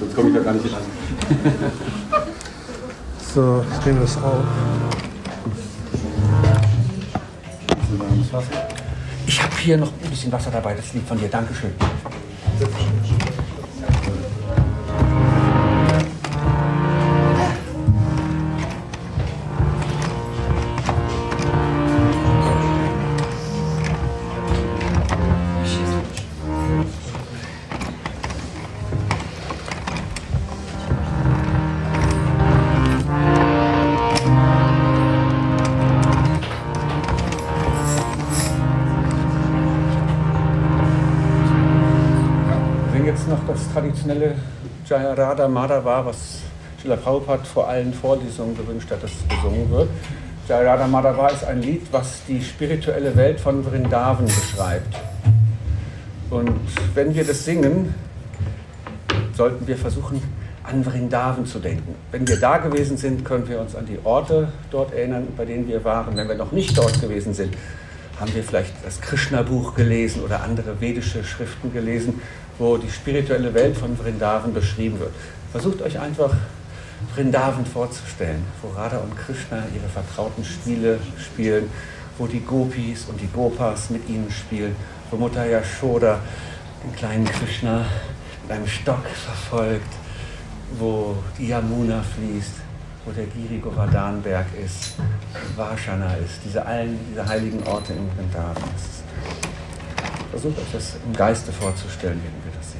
Sonst komme ich da gar nicht ran. so, ich nehme das auf. Ich habe hier noch ein bisschen Wasser dabei, das liegt von dir. Dankeschön. traditionelle Jayarada Madhava, was Srila Prabhupada vor allen Vorlesungen gewünscht hat, dass gesungen wird. Jayarada Madhava ist ein Lied, was die spirituelle Welt von Vrindavan beschreibt. Und wenn wir das singen, sollten wir versuchen, an Vrindavan zu denken. Wenn wir da gewesen sind, können wir uns an die Orte dort erinnern, bei denen wir waren. Wenn wir noch nicht dort gewesen sind, haben wir vielleicht das Krishna-Buch gelesen oder andere vedische Schriften gelesen wo die spirituelle Welt von Vrindavan beschrieben wird. Versucht euch einfach Vrindavan vorzustellen, wo Radha und Krishna ihre vertrauten Spiele spielen, wo die Gopis und die Gopas mit ihnen spielen, wo Mutter Yashoda den kleinen Krishna mit einem Stock verfolgt, wo die Yamuna fließt, wo der Giri Govardhan-Berg ist, Vashana ist, diese, allen, diese heiligen Orte in Vrindavan. Versucht euch das im Geiste vorzustellen,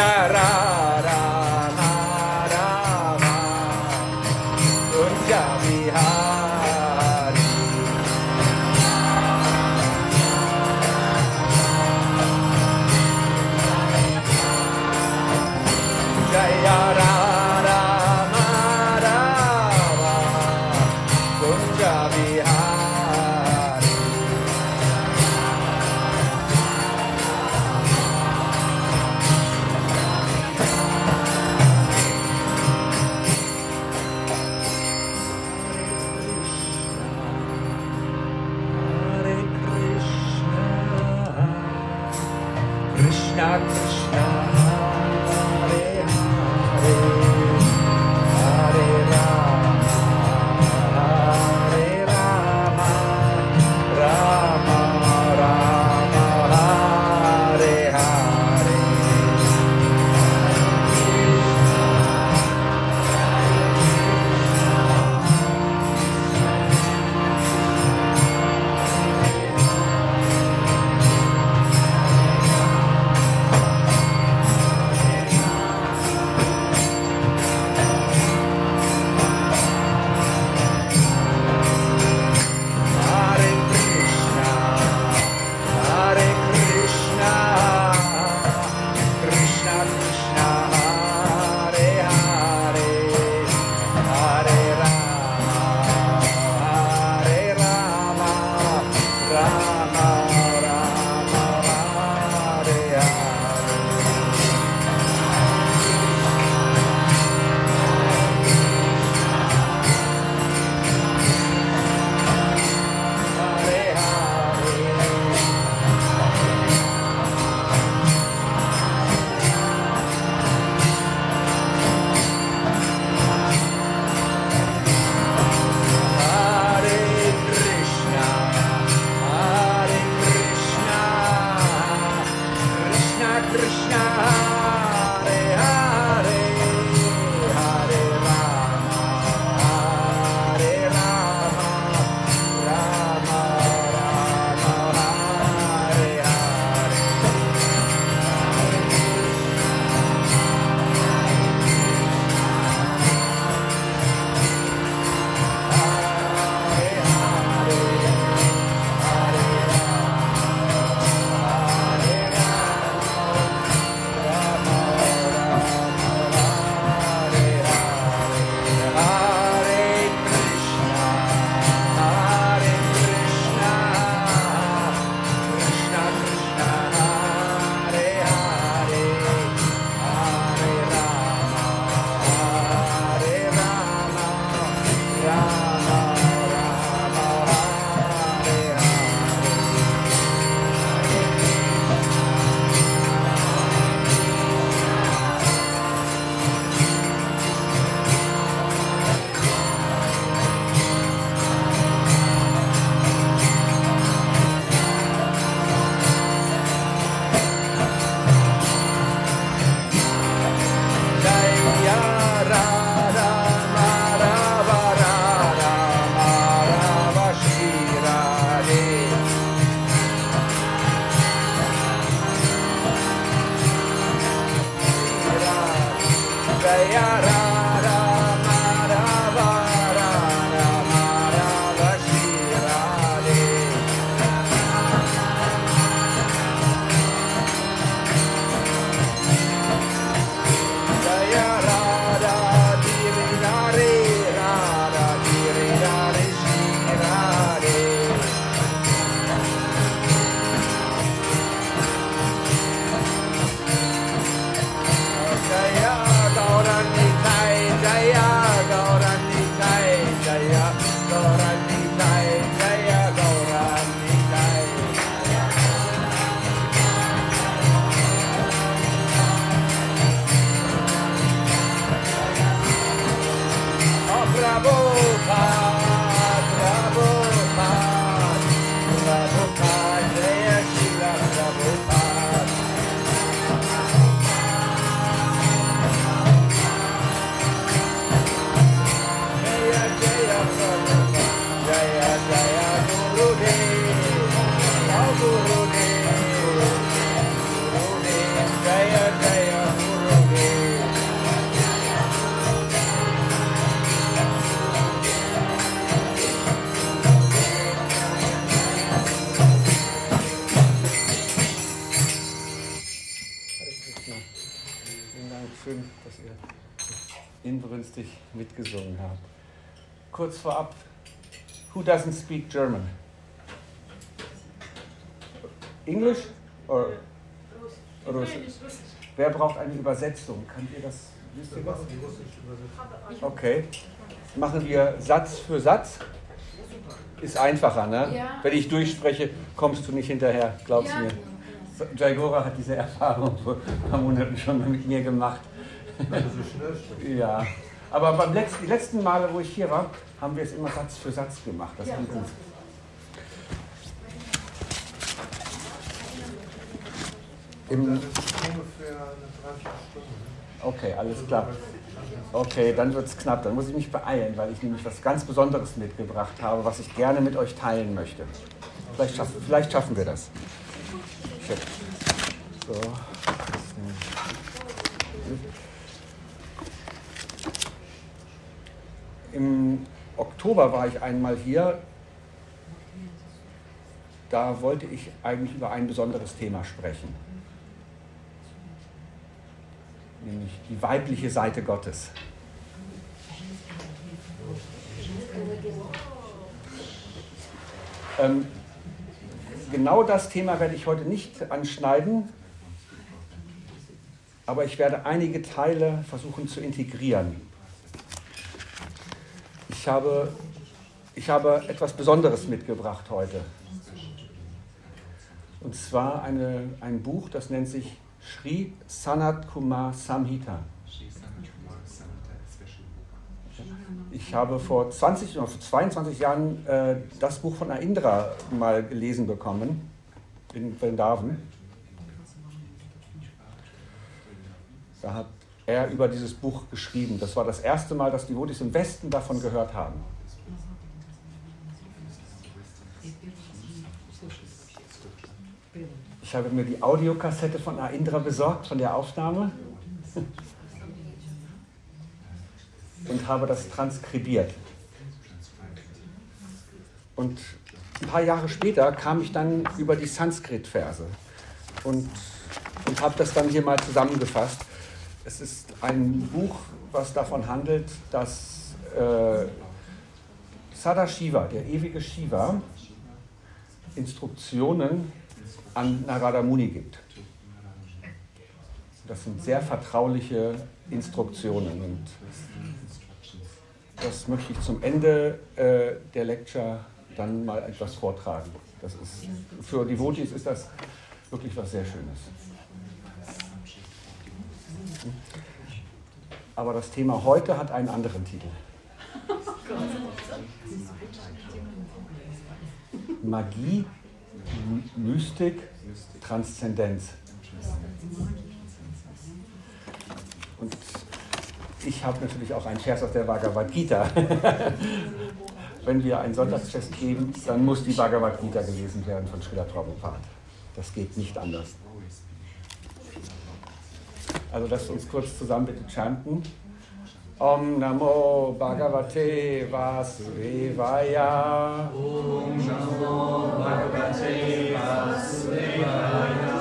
olhará mitgesungen habt. Kurz vorab, who doesn't speak German? English or Russisch? Wer braucht eine Übersetzung? Könnt ihr das? Wisst ihr was? Okay. Machen wir Satz für Satz. Ist einfacher, ne? Ja. Wenn ich durchspreche, kommst du nicht hinterher, glaubst ja. mir. Jaigora hat diese Erfahrung vor ein paar Monaten schon mit mir gemacht. ja. Aber beim letzten, die letzten Male, wo ich hier war, haben wir es immer Satz für Satz gemacht. Das ja, ging gut. Im ungefähr eine Dreiviertelstunde. Okay, alles klar. Okay, dann wird es knapp. Dann muss ich mich beeilen, weil ich nämlich was ganz Besonderes mitgebracht habe, was ich gerne mit euch teilen möchte. Vielleicht schaffen, vielleicht schaffen wir das. So. Im Oktober war ich einmal hier. Da wollte ich eigentlich über ein besonderes Thema sprechen, nämlich die weibliche Seite Gottes. Ähm, genau das Thema werde ich heute nicht anschneiden, aber ich werde einige Teile versuchen zu integrieren ich habe, ich habe etwas Besonderes mitgebracht heute. Und zwar eine, ein Buch, das nennt sich Sri Sanat Kumar Samhita. Ich habe vor 20 oder vor 22 Jahren äh, das Buch von Aindra mal gelesen bekommen in Vrindavan. Da hat er über dieses Buch geschrieben. Das war das erste Mal, dass die Devotis im Westen davon gehört haben. Ich habe mir die Audiokassette von Aindra besorgt, von der Aufnahme, und habe das transkribiert. Und ein paar Jahre später kam ich dann über die Sanskrit-Verse und, und habe das dann hier mal zusammengefasst. Es ist ein Buch, was davon handelt, dass äh, Sadashiva, der ewige Shiva, Instruktionen an Narada Muni gibt. Das sind sehr vertrauliche Instruktionen und das möchte ich zum Ende äh, der Lecture dann mal etwas vortragen. Das ist, für Devotees ist das wirklich was sehr Schönes. Aber das Thema heute hat einen anderen Titel. Magie, Mystik, Transzendenz. Und ich habe natürlich auch einen Vers aus der Bhagavad Gita. Wenn wir ein Sonntagsfest geben, dann muss die Bhagavad Gita gelesen werden von Srila Prabhupada. Das geht nicht anders. Also lasst uns kurz zusammen bitte chanten. Om Namo Bhagavate Vasudevaya. Om Namo Bhagavate Vasudevaya.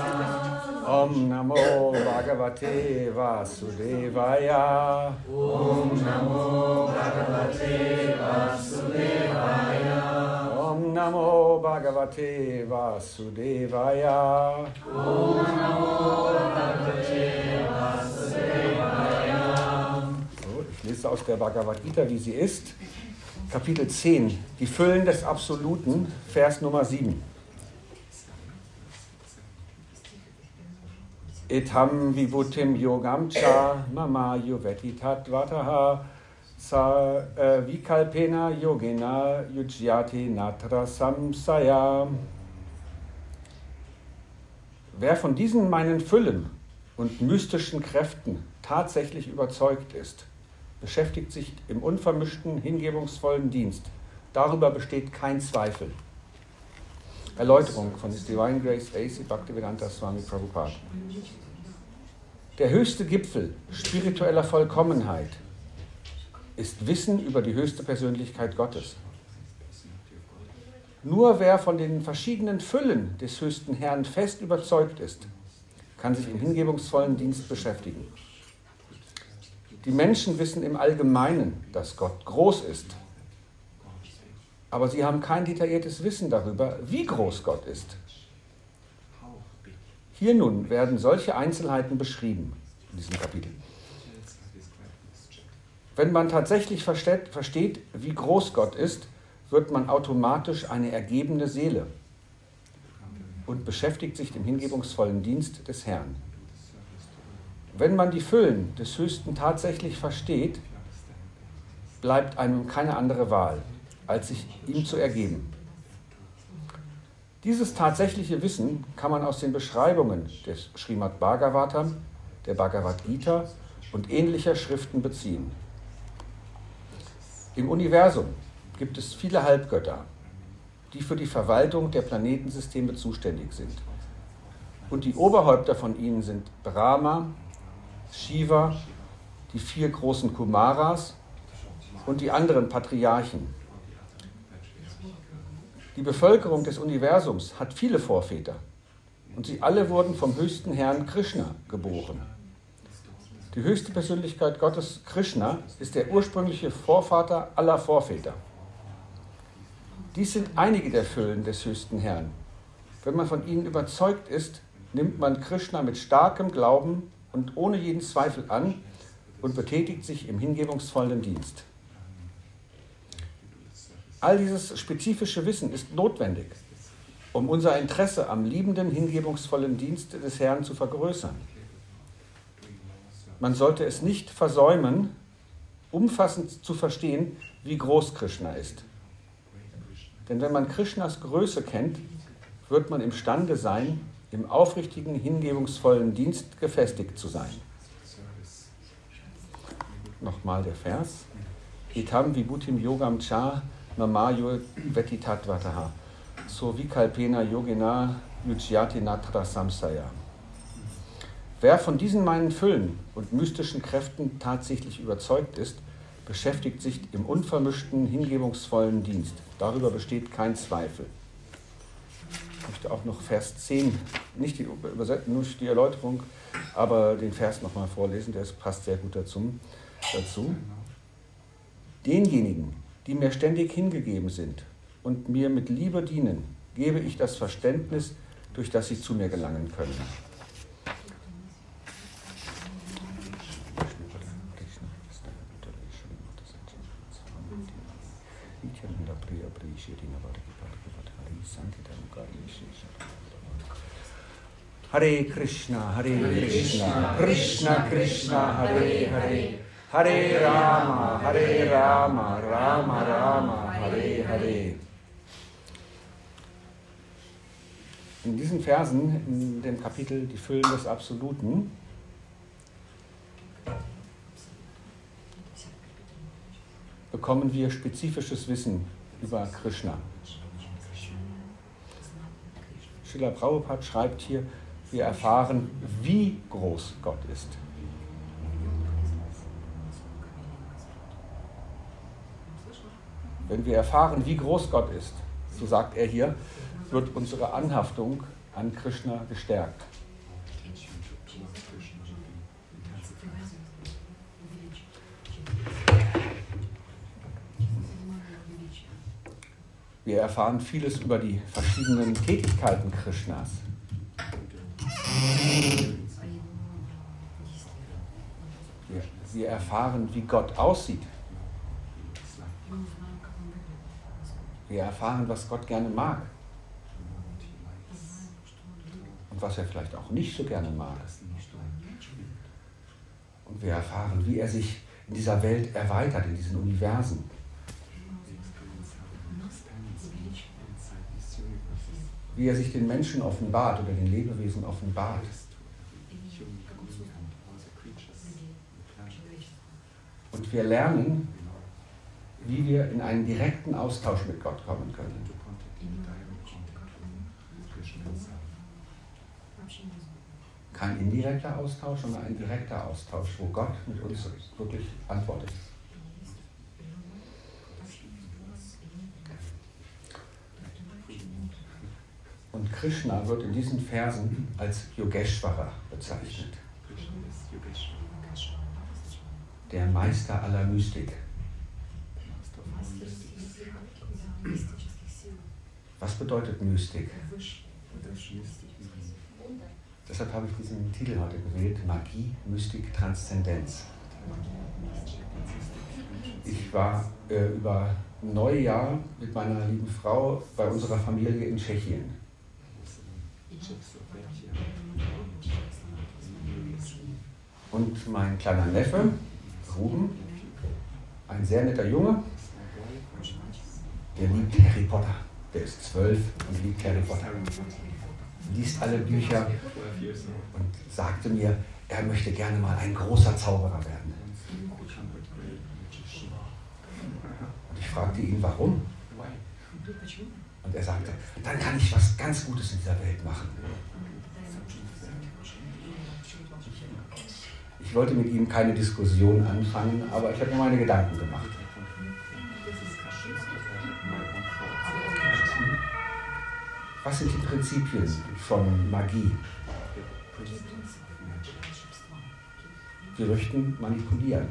Om Namo Bhagavate Vasudevaya. Om Namo Bhagavate Vasudevaya. Om Namo Bhagavate Vasudevaya. Om Namo Bhagavate Vasudevaya. Lese aus der Bhagavad Gita, wie sie ist. Kapitel 10, die Füllen des Absoluten, Vers Nummer 7. Etham vibhutim yogam cha mama yuveti tatvataha sa äh, vikalpena yogena yujyati natra samsaya. Wer von diesen meinen Füllen und mystischen Kräften tatsächlich überzeugt ist, beschäftigt sich im unvermischten, hingebungsvollen Dienst. Darüber besteht kein Zweifel. Erläuterung von His Divine Grace A.C. Bhaktivedanta Swami Prabhupada. Der höchste Gipfel spiritueller Vollkommenheit ist Wissen über die höchste Persönlichkeit Gottes. Nur wer von den verschiedenen Füllen des höchsten Herrn fest überzeugt ist, kann sich im hingebungsvollen Dienst beschäftigen. Die Menschen wissen im Allgemeinen, dass Gott groß ist, aber sie haben kein detailliertes Wissen darüber, wie groß Gott ist. Hier nun werden solche Einzelheiten beschrieben in diesem Kapitel. Wenn man tatsächlich versteht, versteht, wie groß Gott ist, wird man automatisch eine ergebene Seele und beschäftigt sich im hingebungsvollen Dienst des Herrn. Wenn man die Füllen des Höchsten tatsächlich versteht, bleibt einem keine andere Wahl, als sich ihm zu ergeben. Dieses tatsächliche Wissen kann man aus den Beschreibungen des Srimad Bhagavatam, der Bhagavad Gita und ähnlicher Schriften beziehen. Im Universum gibt es viele Halbgötter, die für die Verwaltung der Planetensysteme zuständig sind. Und die Oberhäupter von ihnen sind Brahma, Shiva, die vier großen Kumaras und die anderen Patriarchen. Die Bevölkerung des Universums hat viele Vorväter und sie alle wurden vom höchsten Herrn Krishna geboren. Die höchste Persönlichkeit Gottes, Krishna, ist der ursprüngliche Vorvater aller Vorväter. Dies sind einige der Füllen des höchsten Herrn. Wenn man von ihnen überzeugt ist, nimmt man Krishna mit starkem Glauben und ohne jeden Zweifel an und betätigt sich im hingebungsvollen Dienst. All dieses spezifische Wissen ist notwendig, um unser Interesse am liebenden, hingebungsvollen Dienst des Herrn zu vergrößern. Man sollte es nicht versäumen, umfassend zu verstehen, wie groß Krishna ist. Denn wenn man Krishnas Größe kennt, wird man imstande sein, im aufrichtigen, hingebungsvollen Dienst gefestigt zu sein. Nochmal der Vers. Etam vibhutim yogam cha mamayo vetitattvataha. So vikalpena yogena yujyati natra samsaya. Wer von diesen meinen Füllen und mystischen Kräften tatsächlich überzeugt ist, beschäftigt sich im unvermischten, hingebungsvollen Dienst. Darüber besteht kein Zweifel. Ich möchte auch noch Vers 10, nicht die, nur die Erläuterung, aber den Vers nochmal vorlesen, der passt sehr gut dazu. dazu. Denjenigen, die mir ständig hingegeben sind und mir mit Liebe dienen, gebe ich das Verständnis, durch das sie zu mir gelangen können. Hare Krishna, Hare Krishna, Krishna Krishna, Hare Hare, Hare Rama, Hare Rama, Rama Rama, Hare Hare. In diesen Versen, in dem Kapitel Die Füllen des Absoluten, bekommen wir spezifisches Wissen über Krishna. Schiller Prabhupada schreibt hier, wir erfahren, wie groß Gott ist. Wenn wir erfahren, wie groß Gott ist, so sagt er hier, wird unsere Anhaftung an Krishna gestärkt. Wir erfahren vieles über die verschiedenen Tätigkeiten Krishnas. Wir, erfahren, wie Gott aussieht. Wir erfahren, was Gott gerne mag und was er vielleicht auch nicht so gerne mag. Und wir erfahren, wie er sich in dieser Welt erweitert, in diesen Universen. Wie er sich den Menschen offenbart oder den Lebewesen offenbart. Und wir lernen, wie wir in einen direkten Austausch mit Gott kommen können. Kein indirekter Austausch, sondern ein direkter Austausch, wo Gott mit uns wirklich antwortet. Und Krishna wird in diesen Versen als Yogeshwara bezeichnet. Der Meister aller Mystik. Was bedeutet Mystik? Deshalb habe ich diesen Titel heute gewählt, Magie, Mystik, Transzendenz. Ich war äh, über Neujahr mit meiner lieben Frau bei unserer Familie in Tschechien. Und mein kleiner Neffe, Ruben, ein sehr netter Junge, der liebt Harry Potter. Der ist zwölf und liebt Harry Potter. Liest alle Bücher und sagte mir, er möchte gerne mal ein großer Zauberer werden. Und ich fragte ihn, warum? Und er sagte, dann kann ich was ganz Gutes in dieser Welt machen. Ich wollte mit ihm keine Diskussion anfangen, aber ich habe mir meine Gedanken gemacht. Was sind die Prinzipien von Magie? Wir möchten manipulieren.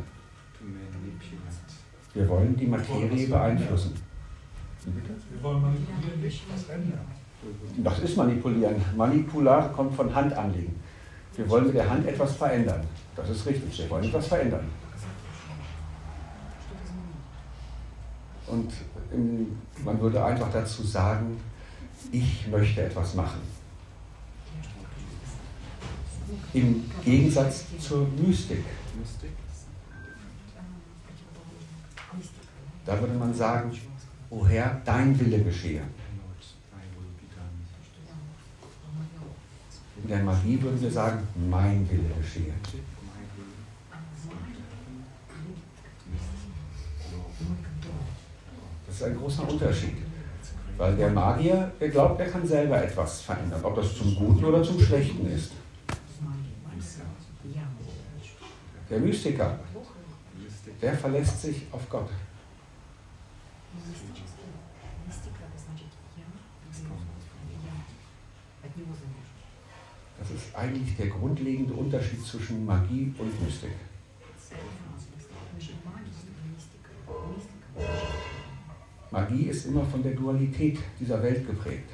Wir wollen die Materie beeinflussen. Wir wollen manipulieren, nicht was ändern. Das ist manipulieren. Manipular kommt von Hand anlegen. Wir wollen mit der Hand etwas verändern. Das ist richtig. Wir wollen etwas verändern. Und ähm, man würde einfach dazu sagen, ich möchte etwas machen. Im Gegensatz zur Mystik. Da würde man sagen, O Herr, dein Wille geschehe. In der Magie würden wir sagen, mein Wille geschehe. Das ist ein großer Unterschied. Weil der Magier, der glaubt, er kann selber etwas verändern, ob das zum Guten oder zum Schlechten ist. Der Mystiker, der verlässt sich auf Gott. Das ist eigentlich der grundlegende Unterschied zwischen Magie und Mystik. Magie ist immer von der Dualität dieser Welt geprägt.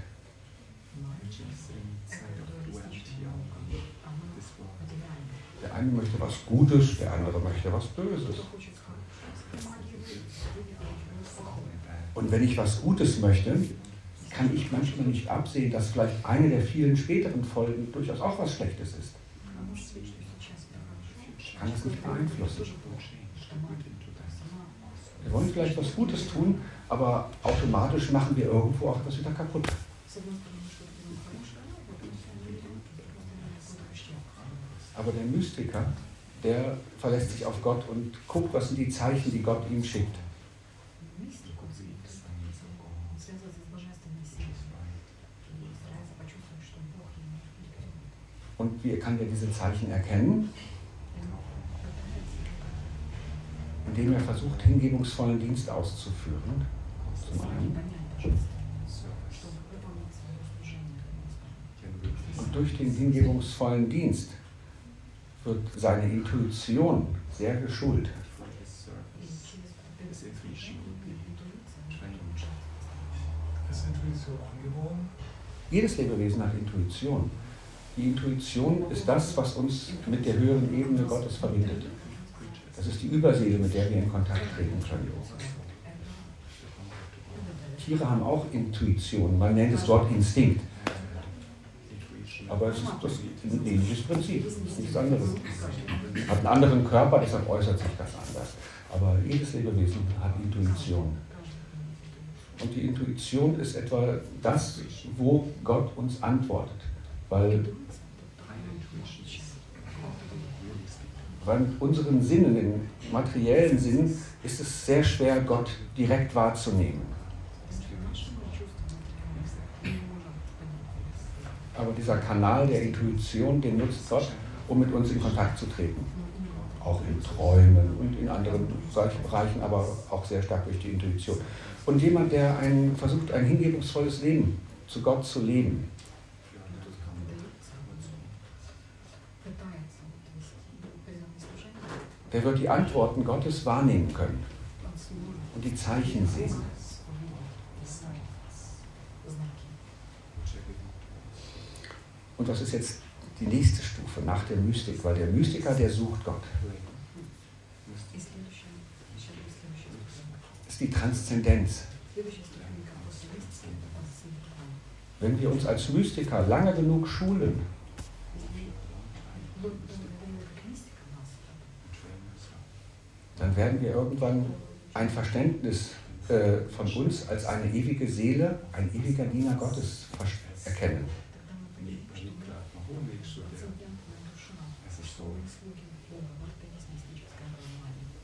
Der eine möchte was Gutes, der andere möchte was Böses. Und wenn ich was Gutes möchte, kann ich manchmal nicht absehen, dass vielleicht eine der vielen späteren Folgen durchaus auch was Schlechtes ist. Ich kann das nicht beeinflussen. Wir wollen vielleicht was Gutes tun, aber automatisch machen wir irgendwo auch etwas wieder kaputt. Aber der Mystiker, der verlässt sich auf Gott und guckt, was sind die Zeichen, die Gott ihm schickt. Und wie kann er diese Zeichen erkennen? Indem er versucht, hingebungsvollen Dienst auszuführen zum einen. Und durch den hingebungsvollen Dienst wird seine Intuition sehr geschult. Ist Intuition angeboren? Jedes Lebewesen hat Intuition. Die Intuition ist das, was uns mit der höheren Ebene Gottes verbindet. Das ist die Überseele, mit der wir in Kontakt treten können. Tiere haben auch Intuition. Man nennt es dort Instinkt. Aber es ist das ein ähnliches Prinzip. Es ist nichts anderes. Hat einen anderen Körper, deshalb äußert sich das anders. Aber jedes Lebewesen hat Intuition. Und die Intuition ist etwa das, wo Gott uns antwortet. Weil, mit unseren Sinnen, den materiellen Sinnen, ist es sehr schwer, Gott direkt wahrzunehmen. Aber dieser Kanal der Intuition, den nutzt Gott, um mit uns in Kontakt zu treten. Auch in Träumen und in anderen solchen Bereichen, aber auch sehr stark durch die Intuition. Und jemand, der ein, versucht, ein hingebungsvolles Leben zu Gott zu leben, der wird die Antworten Gottes wahrnehmen können und die Zeichen sehen. Und was ist jetzt die nächste Stufe nach der Mystik? Weil der Mystiker, der sucht Gott. Das ist die Transzendenz. Wenn wir uns als Mystiker lange genug schulen, dann werden wir irgendwann ein Verständnis äh, von uns als eine ewige Seele, ein ewiger Diener Gottes erkennen.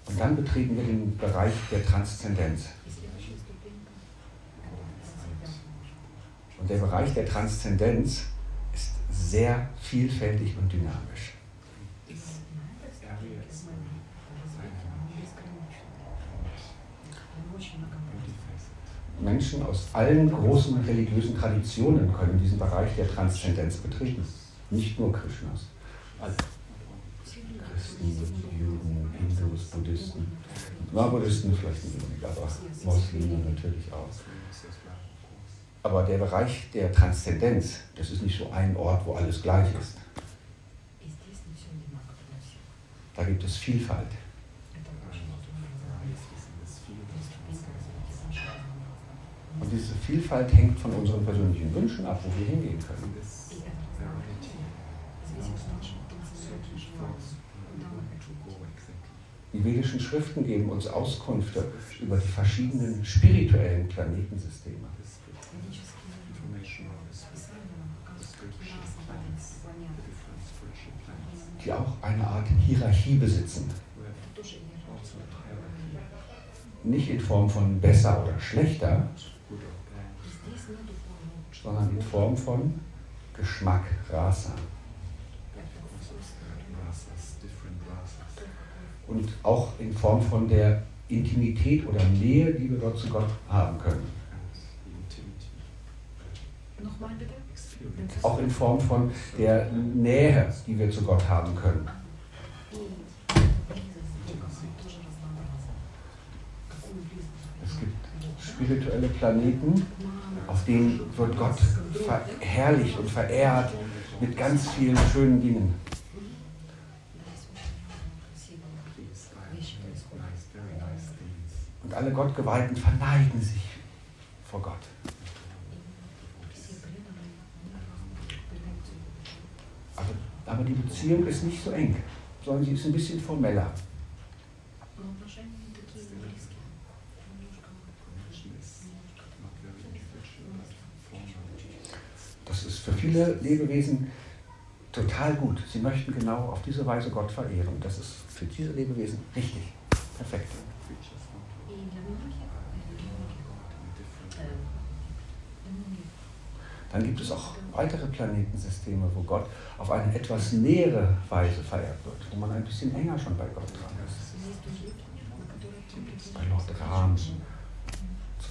Und dann betreten wir den Bereich der Transzendenz. Und der Bereich der Transzendenz ist sehr vielfältig und dynamisch. Menschen aus allen großen religiösen Traditionen können diesen Bereich der Transzendenz betreten. Nicht nur Krishnas. Alle. Christen, Juden, Hindus, Buddhisten. Na, Buddhisten vielleicht nicht, aber Muslime natürlich auch. Aber der Bereich der Transzendenz, das ist nicht so ein Ort, wo alles gleich ist. Da gibt es Vielfalt. Und diese Vielfalt hängt von unseren persönlichen Wünschen ab, wo wir hingehen können. Die vedischen Schriften geben uns Auskünfte über die verschiedenen spirituellen Planetensysteme. Die auch eine Art Hierarchie besitzen. Nicht in Form von besser oder schlechter, sondern in Form von Geschmack, Rasa. Und auch in Form von der Intimität oder Nähe, die wir dort zu Gott haben können. Nochmal bitte? Auch in Form von der Nähe, die wir zu Gott haben können. Es gibt spirituelle Planeten, auf denen wird Gott verherrlicht und verehrt mit ganz vielen schönen Dingen. Und alle Gottgeweihten verneigen sich vor Gott. Aber, aber die Beziehung ist nicht so eng, sondern sie ist ein bisschen formeller. Für viele Lebewesen total gut. Sie möchten genau auf diese Weise Gott verehren. Das ist für diese Lebewesen richtig, perfekt. Dann gibt es auch weitere Planetensysteme, wo Gott auf eine etwas nähere Weise verehrt wird, wo man ein bisschen enger schon bei Gott dran ist. Bei Lord Ram, zum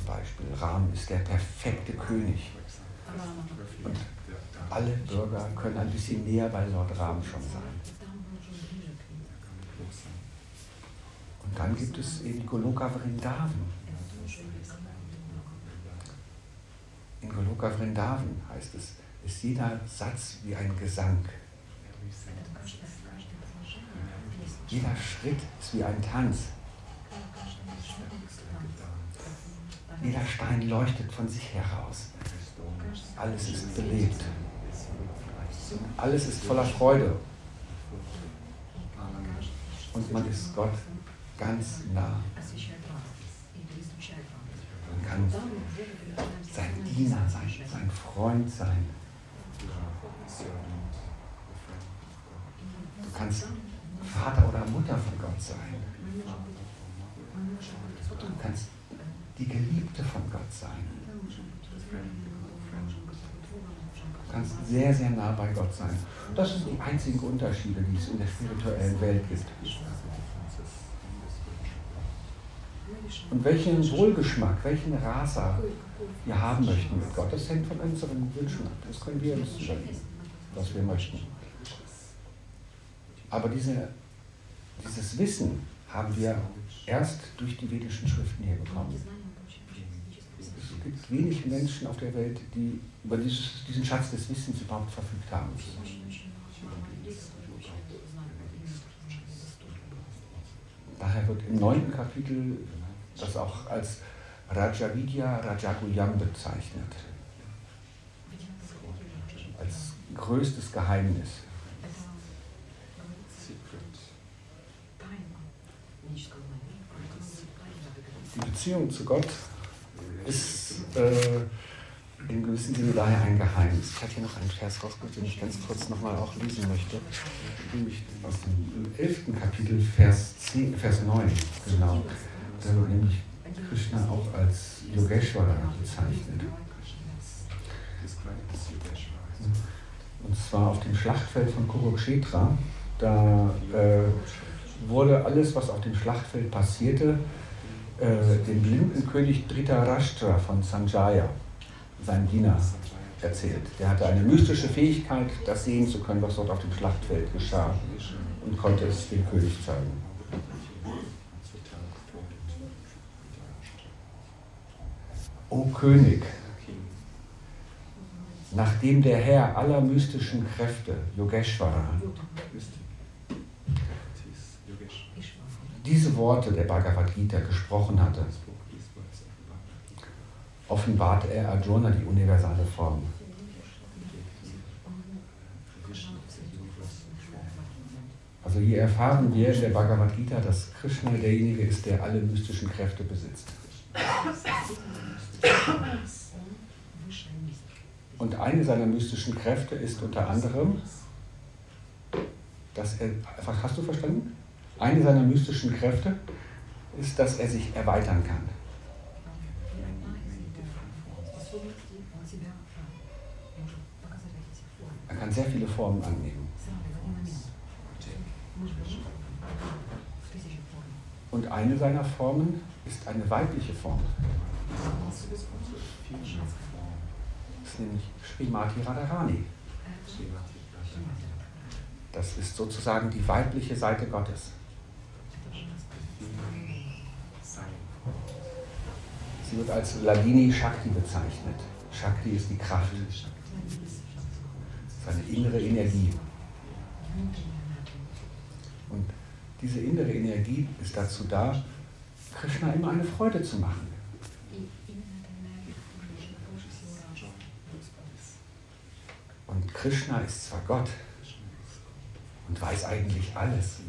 Beispiel. Ram ist der perfekte König. Und alle Bürger können ein bisschen näher bei Lord Ram schon sein. Und dann gibt es eben Goloka Vrindavan. In Goloka Vrindavan heißt es, ist jeder Satz wie ein Gesang. Jeder Schritt ist wie ein Tanz. Jeder Stein leuchtet von sich heraus. Alles ist belebt. Alles ist voller Freude. Und man ist Gott ganz nah. Man kann sein Diener sein, sein Freund sein. Du kannst Vater oder Mutter von Gott sein. Du kannst die Geliebte von Gott sein. Du kannst sehr, sehr nah bei Gott sein. Das sind die einzigen Unterschiede, die es in der spirituellen Welt gibt. Und welchen Wohlgeschmack, welchen Rasa wir haben möchten mit Gott, das hängt von unseren Wünschen ab. Das können wir uns überlegen, was wir möchten. Aber diese, dieses Wissen haben wir erst durch die vedischen Schriften hier bekommen. Es gibt wenig Menschen auf der Welt, die über dieses, diesen Schatz des Wissens überhaupt verfügt haben. Daher wird im neunten Kapitel das auch als Rajavidya Rajaguyam bezeichnet. Als größtes Geheimnis. Die Beziehung zu Gott ist äh, in gewissem Sinne daher ein Geheimnis. Ich hatte hier noch einen Vers rausgesucht, den ich ganz kurz nochmal auch lesen möchte. Nämlich aus dem 11. Kapitel, Vers, 10, Vers 9. Genau. Da wird nämlich Krishna auch als Yogeshwara bezeichnet. Und zwar auf dem Schlachtfeld von Kurukshetra. Da äh, wurde alles, was auf dem Schlachtfeld passierte, äh, dem blinden König Dhritarashtra von Sanjaya, sein Diener, erzählt. Der hatte eine mystische Fähigkeit, das sehen zu können, was dort auf dem Schlachtfeld geschah und konnte es dem König zeigen. O König, nachdem der Herr aller mystischen Kräfte, Yogeshwara, diese Worte der Bhagavad Gita gesprochen hatte, offenbart er Arjuna die universale Form. Also hier erfahren wir in der Bhagavad Gita, dass Krishna derjenige ist, der alle mystischen Kräfte besitzt. Und eine seiner mystischen Kräfte ist unter anderem, dass er, hast du verstanden? Eine seiner mystischen Kräfte ist, dass er sich erweitern kann. Er kann sehr viele Formen annehmen. Und eine seiner Formen ist eine weibliche Form. Das ist nämlich Srimati Radharani. Das ist sozusagen die weibliche Seite Gottes. Sie wird als Ladini Shakti bezeichnet. Shakti ist die Kraft. Seine innere Energie. Und diese innere Energie ist dazu da, Krishna immer eine Freude zu machen. Und Krishna ist zwar Gott und weiß eigentlich alles,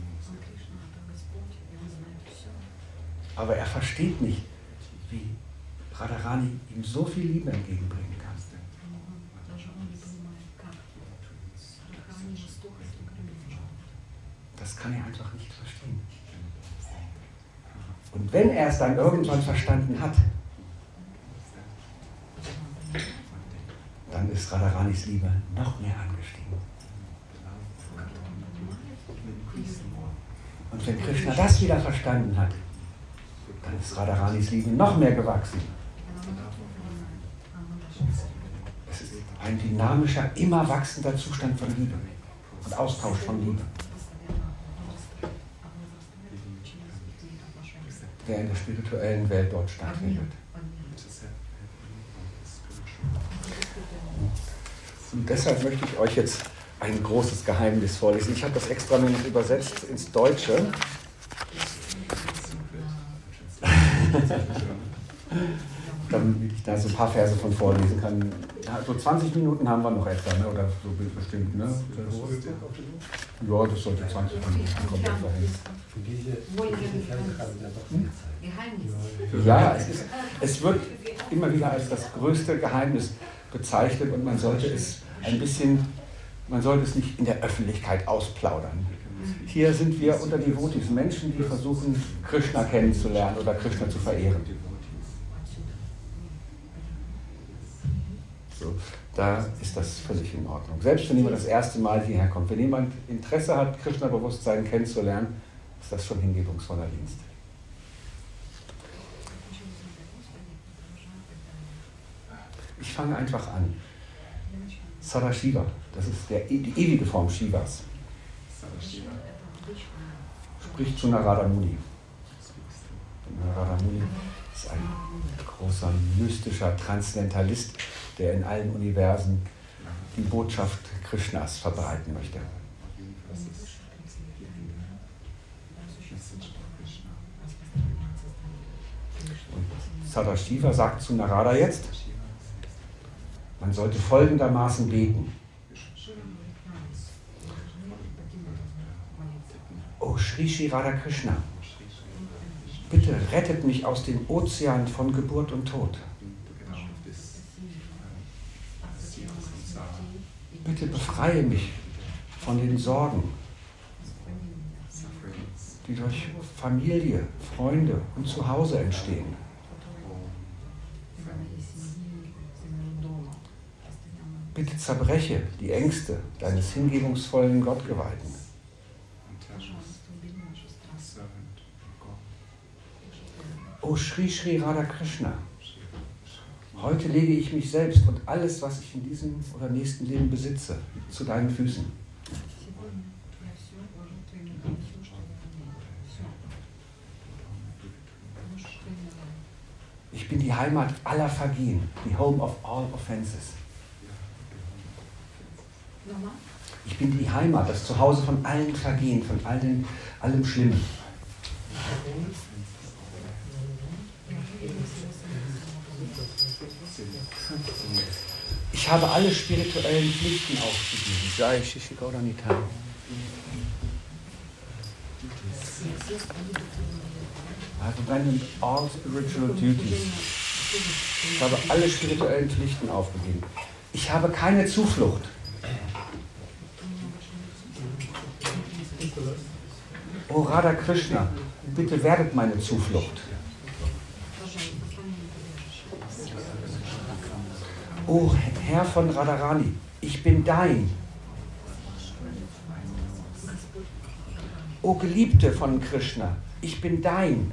aber er versteht nicht, wie Radharani ihm so viel Liebe entgegenbringen kann. Das kann er einfach nicht verstehen. Und wenn er es dann irgendwann verstanden hat, dann ist Radharanis Liebe noch mehr angestiegen. Und wenn Krishna das wieder verstanden hat, dann ist Radharanis Liebe noch mehr gewachsen. Es ist ein dynamischer, immer wachsender Zustand von Liebe und Austausch von Liebe. der in der spirituellen Welt dort stattfindet. Und deshalb möchte ich euch jetzt ein großes Geheimnis vorlesen. Ich habe das extra mir übersetzt ins Deutsche. Damit ich da so ein paar Verse von vorlesen kann. So 20 Minuten haben wir noch etwa, ne? oder so bestimmt. Ne? Ja, das sollte 20 Minuten komplett sein. Ja, es, ist, es wird immer wieder als das größte Geheimnis bezeichnet und man sollte es ein bisschen, man sollte es nicht in der Öffentlichkeit ausplaudern. Hier sind wir unter Devotis, Menschen, die versuchen, Krishna kennenzulernen oder Krishna zu verehren. So, da ist das völlig in Ordnung. Selbst wenn jemand das erste Mal hierher kommt, wenn jemand Interesse hat, Krishna-Bewusstsein kennenzulernen, ist das schon hingebungsvoller Dienst. Ich fange einfach an. Sadashiva, das ist der, die ewige Form Shivas. Spricht zu Narada Muni. Narada Muni ist ein großer mystischer Transzendentalist, der in allen Universen die Botschaft Krishnas verbreiten möchte. Sadashiva sagt zu Narada jetzt, man sollte folgendermaßen beten. Oh Sri Sri Radha Krishna, bitte rettet mich aus dem Ozean von Geburt und Tod. Bitte befreie mich von den Sorgen, die durch Familie, Freunde und Zuhause entstehen. Bitte zerbreche die Ängste deines hingebungsvollen Gottgeweihten. O Sri Sri Radha Krishna, heute lege ich mich selbst und alles, was ich in diesem oder nächsten Leben besitze, zu deinen Füßen. Ich bin die Heimat aller Vergehen, die Home of all offenses. Ich bin die Heimat, das Zuhause von allen Vergehen, von allen, allem Schlimmen. Ich habe alle spirituellen Pflichten aufgegeben. All spiritual duties. Ich habe alle spirituellen Pflichten aufgegeben. Ich habe keine Zuflucht. O Radha Krishna, bitte werdet meine Zuflucht. O Herr von Radharani, ich bin dein. O Geliebte von Krishna, ich bin dein.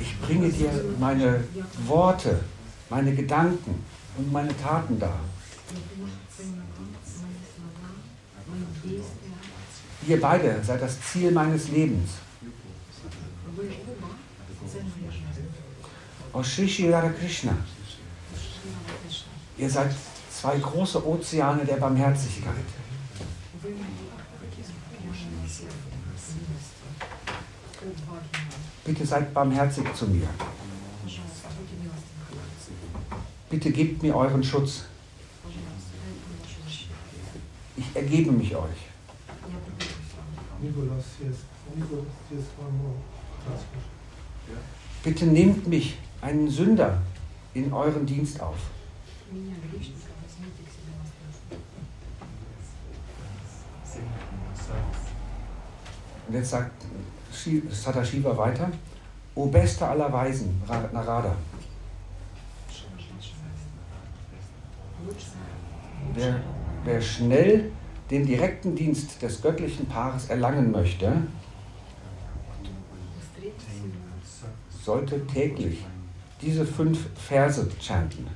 Ich bringe dir meine Worte, meine Gedanken und meine Taten dar. Ihr beide seid das Ziel meines Lebens. O Shri Radha Krishna, ihr seid zwei große Ozeane der Barmherzigkeit. Bitte seid barmherzig zu mir. Bitte gebt mir euren Schutz. Ich ergebe mich euch. Bitte nehmt mich, einen Sünder, in euren Dienst auf. Und jetzt sagt Shi- Sadashiva weiter, O bester aller Weisen, Ra- Narada, wer, wer schnell den direkten Dienst des göttlichen Paares erlangen möchte, sollte täglich diese fünf Verse chanten.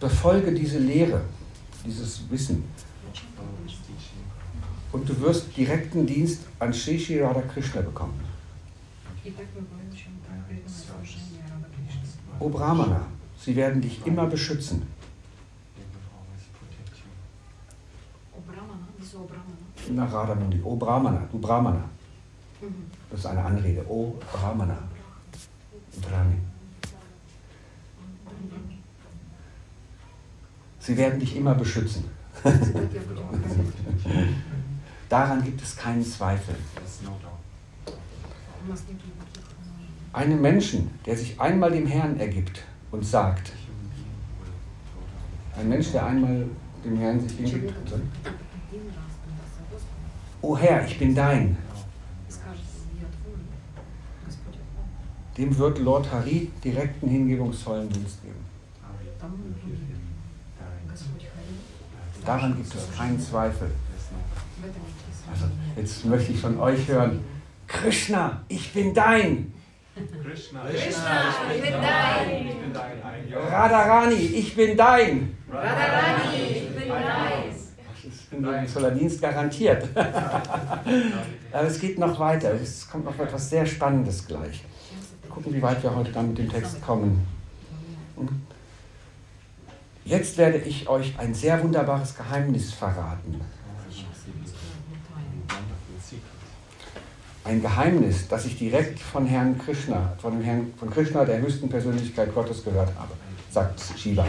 Befolge diese Lehre, dieses Wissen. Und du wirst direkten Dienst an Shri Shri Radhakrishna bekommen. O Brahmana, sie werden dich immer beschützen. Naradamundi, O Brahmana, du Brahmana. Mhm. Das ist eine Anrede, O Brahmana. Brahmi. Sie werden dich immer beschützen. Daran gibt es keinen Zweifel. Einen Menschen, der sich einmal dem Herrn ergibt und sagt, ein Mensch, der einmal dem Herrn sich hingibt und sagt, O Herr, ich bin dein. Dem wird Lord Hari direkten hingebungsvollen Dienst geben. Daran gibt es keinen Zweifel. Also, jetzt möchte ich von euch hören, Krishna, ich bin dein. Krishna, Krishna ich bin dein. Radharani, ich bin dein. Radharani, dem Zollerndienst garantiert. Aber es geht noch weiter. Es kommt noch etwas sehr Spannendes gleich. Gucken, wie weit wir heute dann mit dem Text kommen. Jetzt werde ich euch ein sehr wunderbares Geheimnis verraten. Ein Geheimnis, das ich direkt von Herrn Krishna, von, Herrn, von Krishna, der höchsten Persönlichkeit Gottes, gehört habe, sagt Shiva.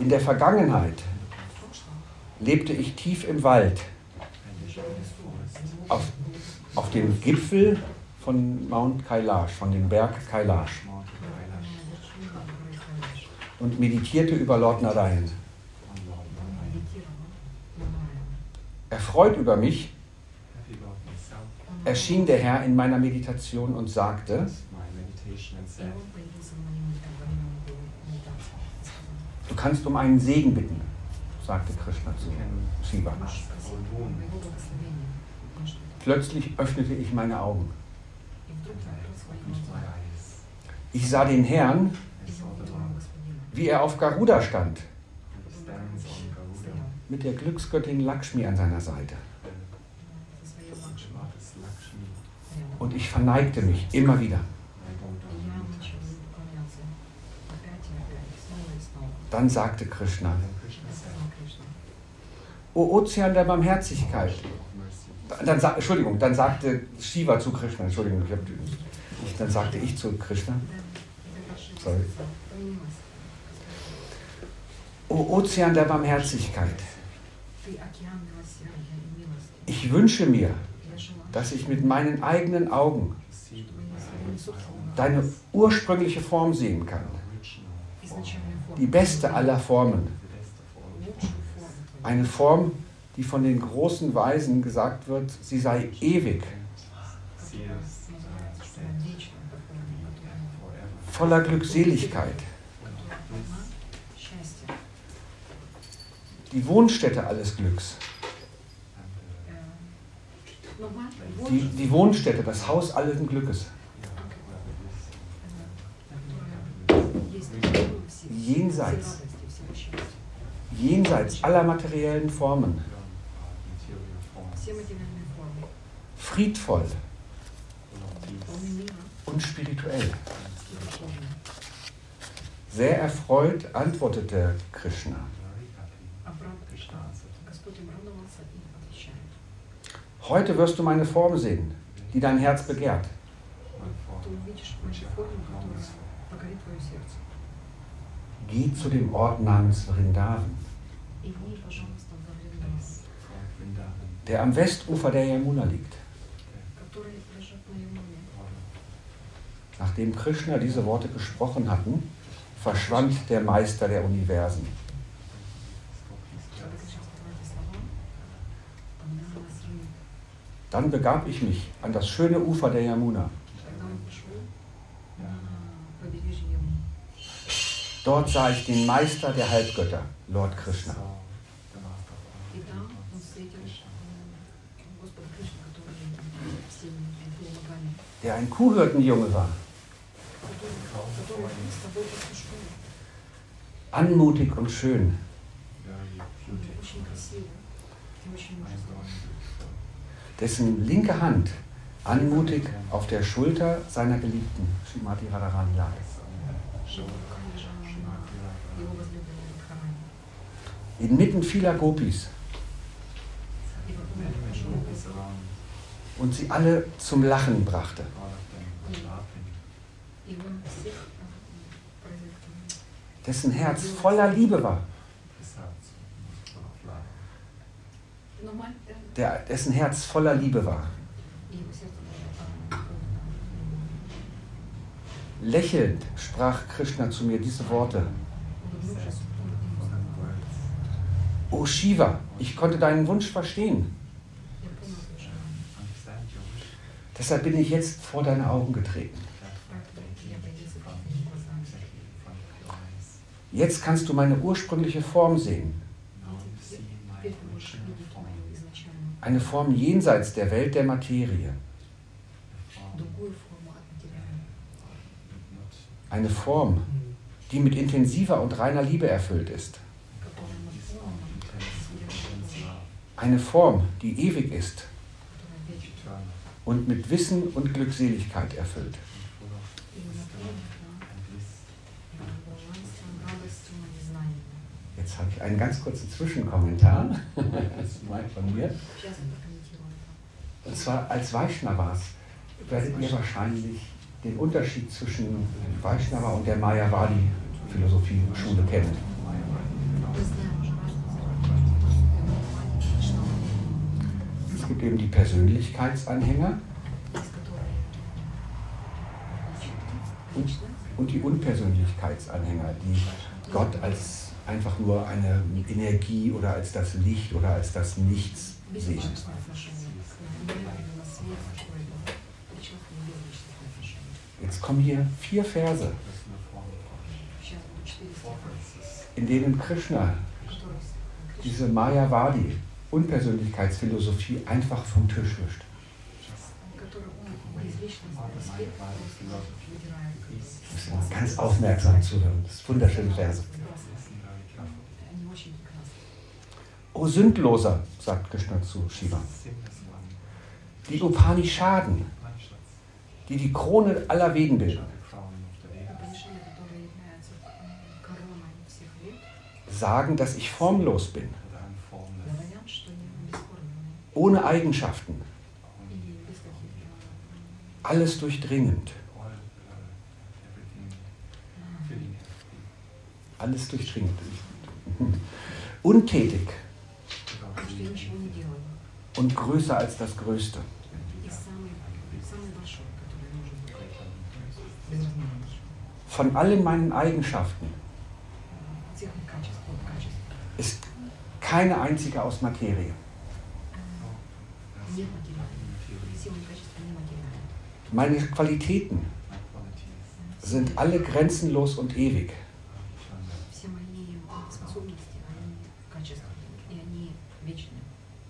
In der Vergangenheit lebte ich tief im Wald, auf, auf dem Gipfel von Mount Kailash, von dem Berg Kailash, und meditierte über Lord Narayan. Erfreut über mich erschien der Herr in meiner Meditation und sagte, du kannst um einen Segen bitten, sagte Krishna zu Shiva. Plötzlich öffnete ich meine Augen. Ich sah den Herrn, wie er auf Garuda stand, mit der Glücksgöttin Lakshmi an seiner Seite. Und ich verneigte mich immer wieder. Dann sagte Krishna, O Ozean der Barmherzigkeit. Dann, Entschuldigung, dann sagte Shiva zu Krishna, Entschuldigung, ich hab, dann sagte ich zu Krishna, Sorry. O Ozean der Barmherzigkeit, ich wünsche mir, dass ich mit meinen eigenen Augen deine ursprüngliche Form sehen kann, die beste aller Formen, eine Form, die von den großen Weisen gesagt wird, sie sei ewig, voller Glückseligkeit, die Wohnstätte alles Glücks, die, die Wohnstätte, das Haus allen Glückes, jenseits, jenseits aller materiellen Formen, friedvoll und spirituell. Sehr erfreut antwortete Krishna. Heute wirst du meine Form sehen, die dein Herz begehrt geh zu dem Ort namens Vrindavan. Der am Westufer der Yamuna liegt. Nachdem Krishna diese Worte gesprochen hatten, verschwand der Meister der Universen. Dann begab ich mich an das schöne Ufer der Yamuna. Dort sah ich den Meister der Halbgötter, Lord Krishna. Der ein Kuhhirtenjunge war. Anmutig und schön. Dessen linke Hand anmutig auf der Schulter seiner Geliebten, Shimati Radharani, lag. inmitten vieler Gopis. Und sie alle zum Lachen brachte. Dessen Herz voller Liebe war. Der, dessen Herz voller Liebe war. Lächelnd sprach Krishna zu mir diese Worte. Oh Shiva, ich konnte deinen Wunsch verstehen. Deshalb bin ich jetzt vor deine Augen getreten. Jetzt kannst du meine ursprüngliche Form sehen. Eine Form jenseits der Welt der Materie. Eine Form, die mit intensiver und reiner Liebe erfüllt ist. eine Form, die ewig ist und mit Wissen und Glückseligkeit erfüllt. Jetzt habe ich einen ganz kurzen Zwischenkommentar. Das ist von mir. Und zwar als Vaishnavas werdet ihr wahrscheinlich den Unterschied zwischen Vaishnava und der Mayavadi-Philosophie-Schule kennen. gibt eben die Persönlichkeitsanhänger und, und die Unpersönlichkeitsanhänger, die Gott als einfach nur eine Energie oder als das Licht oder als das Nichts sehen. Jetzt kommen hier vier Verse, in denen Krishna diese Maya Vadi Unpersönlichkeitsphilosophie einfach vom Tisch wischt. Ganz aufmerksam zuhören. Das ist wunderschöne Verse. O Sündloser, sagt Krishna zu Shiva. Die Upanishaden, die die Krone aller Wegen bilden, sagen, dass ich formlos bin ohne Eigenschaften. Alles durchdringend. Alles durchdringend. Untätig. Und größer als das Größte. Von allen meinen Eigenschaften ist keine einzige aus Materie. Meine Qualitäten sind alle grenzenlos und ewig.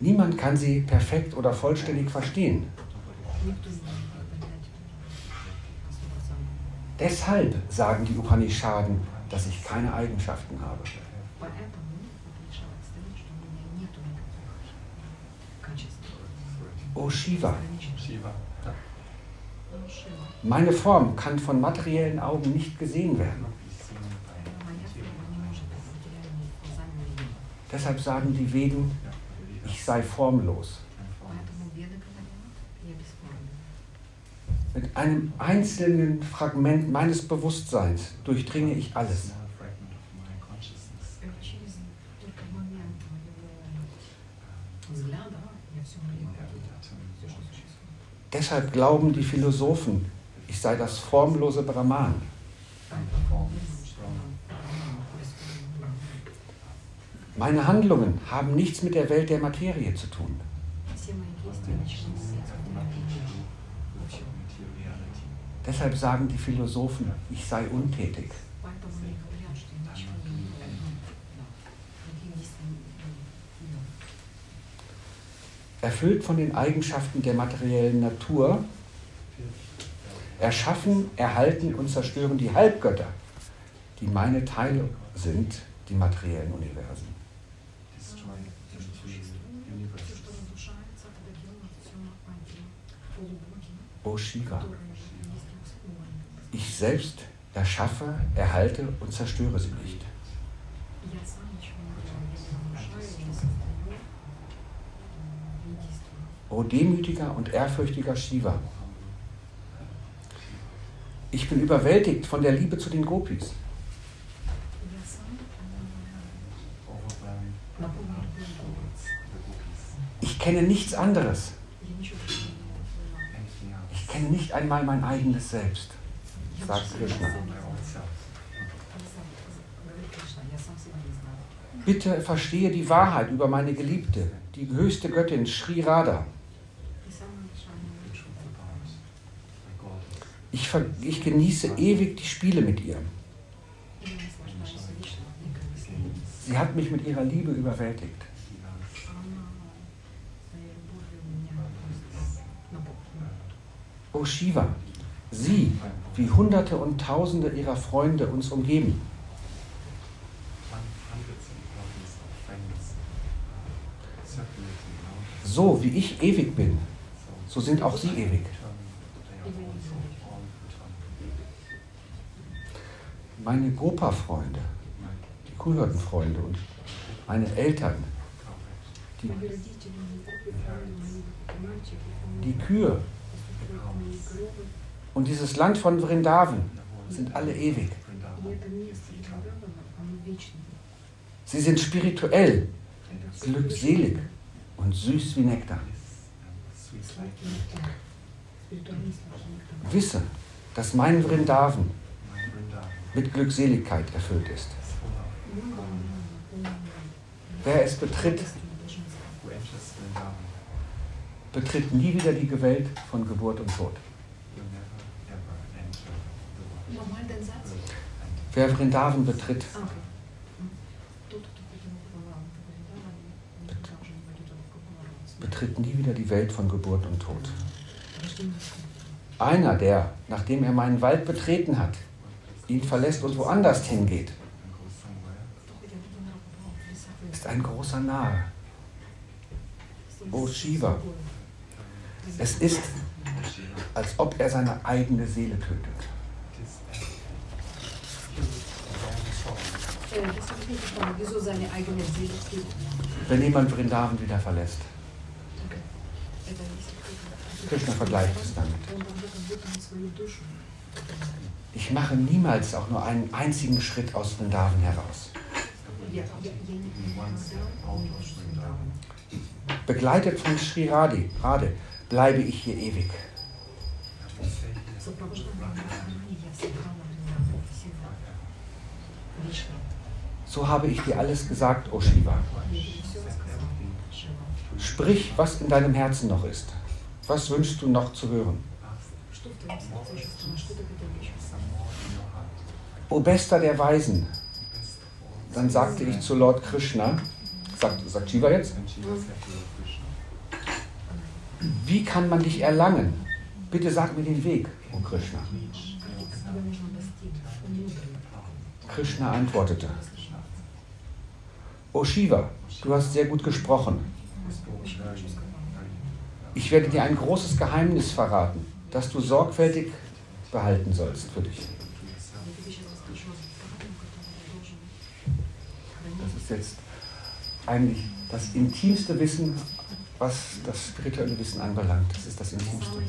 Niemand kann sie perfekt oder vollständig verstehen. Deshalb sagen die Upanishaden, dass ich keine Eigenschaften habe. O Shiva, meine Form kann von materiellen Augen nicht gesehen werden. Deshalb sagen die Veden, ich sei formlos. Mit einem einzelnen Fragment meines Bewusstseins durchdringe ich alles. Deshalb glauben die Philosophen, ich sei das formlose Brahman. Meine Handlungen haben nichts mit der Welt der Materie zu tun. Deshalb sagen die Philosophen, ich sei untätig. erfüllt von den Eigenschaften der materiellen Natur, erschaffen, erhalten und zerstören die Halbgötter, die meine Teile sind, die materiellen Universen. O Shiva, ich selbst erschaffe, erhalte und zerstöre sie nicht. O demütiger und ehrfürchtiger Shiva. Ich bin überwältigt von der Liebe zu den Gopis. Ich kenne nichts anderes. Ich kenne nicht einmal mein eigenes Selbst, sagt Krishna. Bitte verstehe die Wahrheit über meine Geliebte, die höchste Göttin Sri Radha. ich, ich genieße ewig die Spiele mit ihr. Sie hat mich mit ihrer Liebe überwältigt. O Shiva, sie, wie Hunderte und Tausende ihrer Freunde uns umgeben. So wie ich ewig bin, so sind auch sie ewig. meine Gopa-Freunde, die Kuhhirtenfreunde und meine Eltern, die, die Kühe und dieses Land von Vrindavan sind alle ewig. Sie sind spirituell, glückselig und süß wie Nektar. Wisse, dass mein Vrindavan mit Glückseligkeit erfüllt ist. Wer es betritt, betritt nie wieder die Welt von Geburt und Tod. Wer Vrindavan betritt, betritt nie wieder die Welt von Geburt und Tod. Einer, der, nachdem er meinen Wald betreten hat, ihn verlässt und woanders hingeht, ist ein großer Nahe. O Shiva. Es ist, als ob er seine eigene Seele tötet. Seine eigene Seele tötet? Wenn jemand Vrindavan wieder verlässt. Krishna vergleicht es damit ich mache niemals auch nur einen einzigen Schritt aus Vrindavan heraus. Begleitet von Sri Radhi, Radhe bleibe ich hier ewig. So habe ich dir alles gesagt, O Shiva. Sprich, was in deinem Herzen noch ist. Was wünschst du noch zu hören? O Bester der Weisen, dann sagte ich zu Lord Krishna, sagt, sagt Shiva jetzt, wie kann man dich erlangen? Bitte sag mir den Weg, O Krishna. Krishna antwortete, O Shiva, du hast sehr gut gesprochen. Ich werde dir ein großes Geheimnis verraten das du sorgfältig behalten sollst für dich. Das ist jetzt eigentlich das intimste Wissen, was das spirituelle Wissen anbelangt. Das ist das intimste.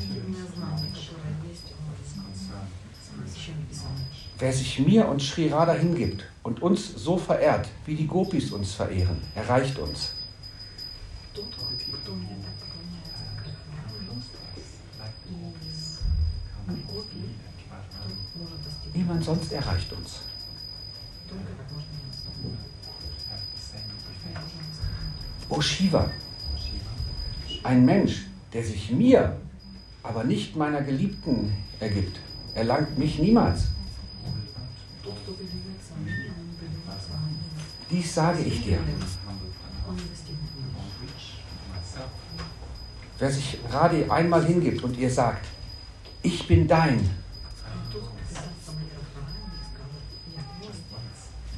Wer sich mir und Sri Radha hingibt und uns so verehrt, wie die Gopis uns verehren, erreicht uns. Niemand sonst erreicht uns. O Shiva, ein Mensch, der sich mir, aber nicht meiner Geliebten ergibt, erlangt mich niemals. Dies sage ich dir. Wer sich Radi einmal hingibt und ihr sagt, ich bin dein,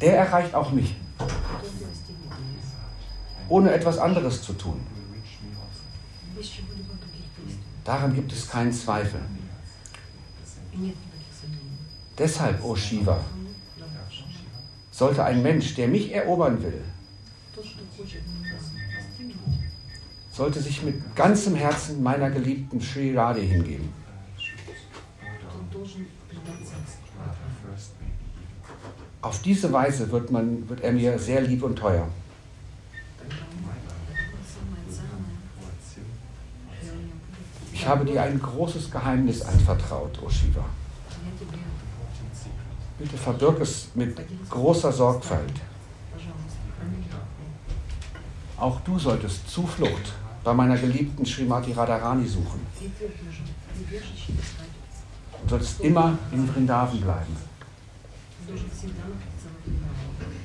der erreicht auch mich. Ohne etwas anderes zu tun. Daran gibt es keinen Zweifel. Deshalb, o oh Shiva, sollte ein Mensch, der mich erobern will, sollte sich mit ganzem Herzen meiner geliebten Sri Radhe hingeben. Auf diese Weise wird, man, wird er mir sehr lieb und teuer. Ich habe dir ein großes Geheimnis anvertraut, O Shiva. Bitte verbirg es mit großer Sorgfalt. Auch du solltest Zuflucht bei meiner geliebten Srimati Radharani suchen. Du solltest immer in Vrindavan bleiben. Ты должен всегда находиться в Вриндаване.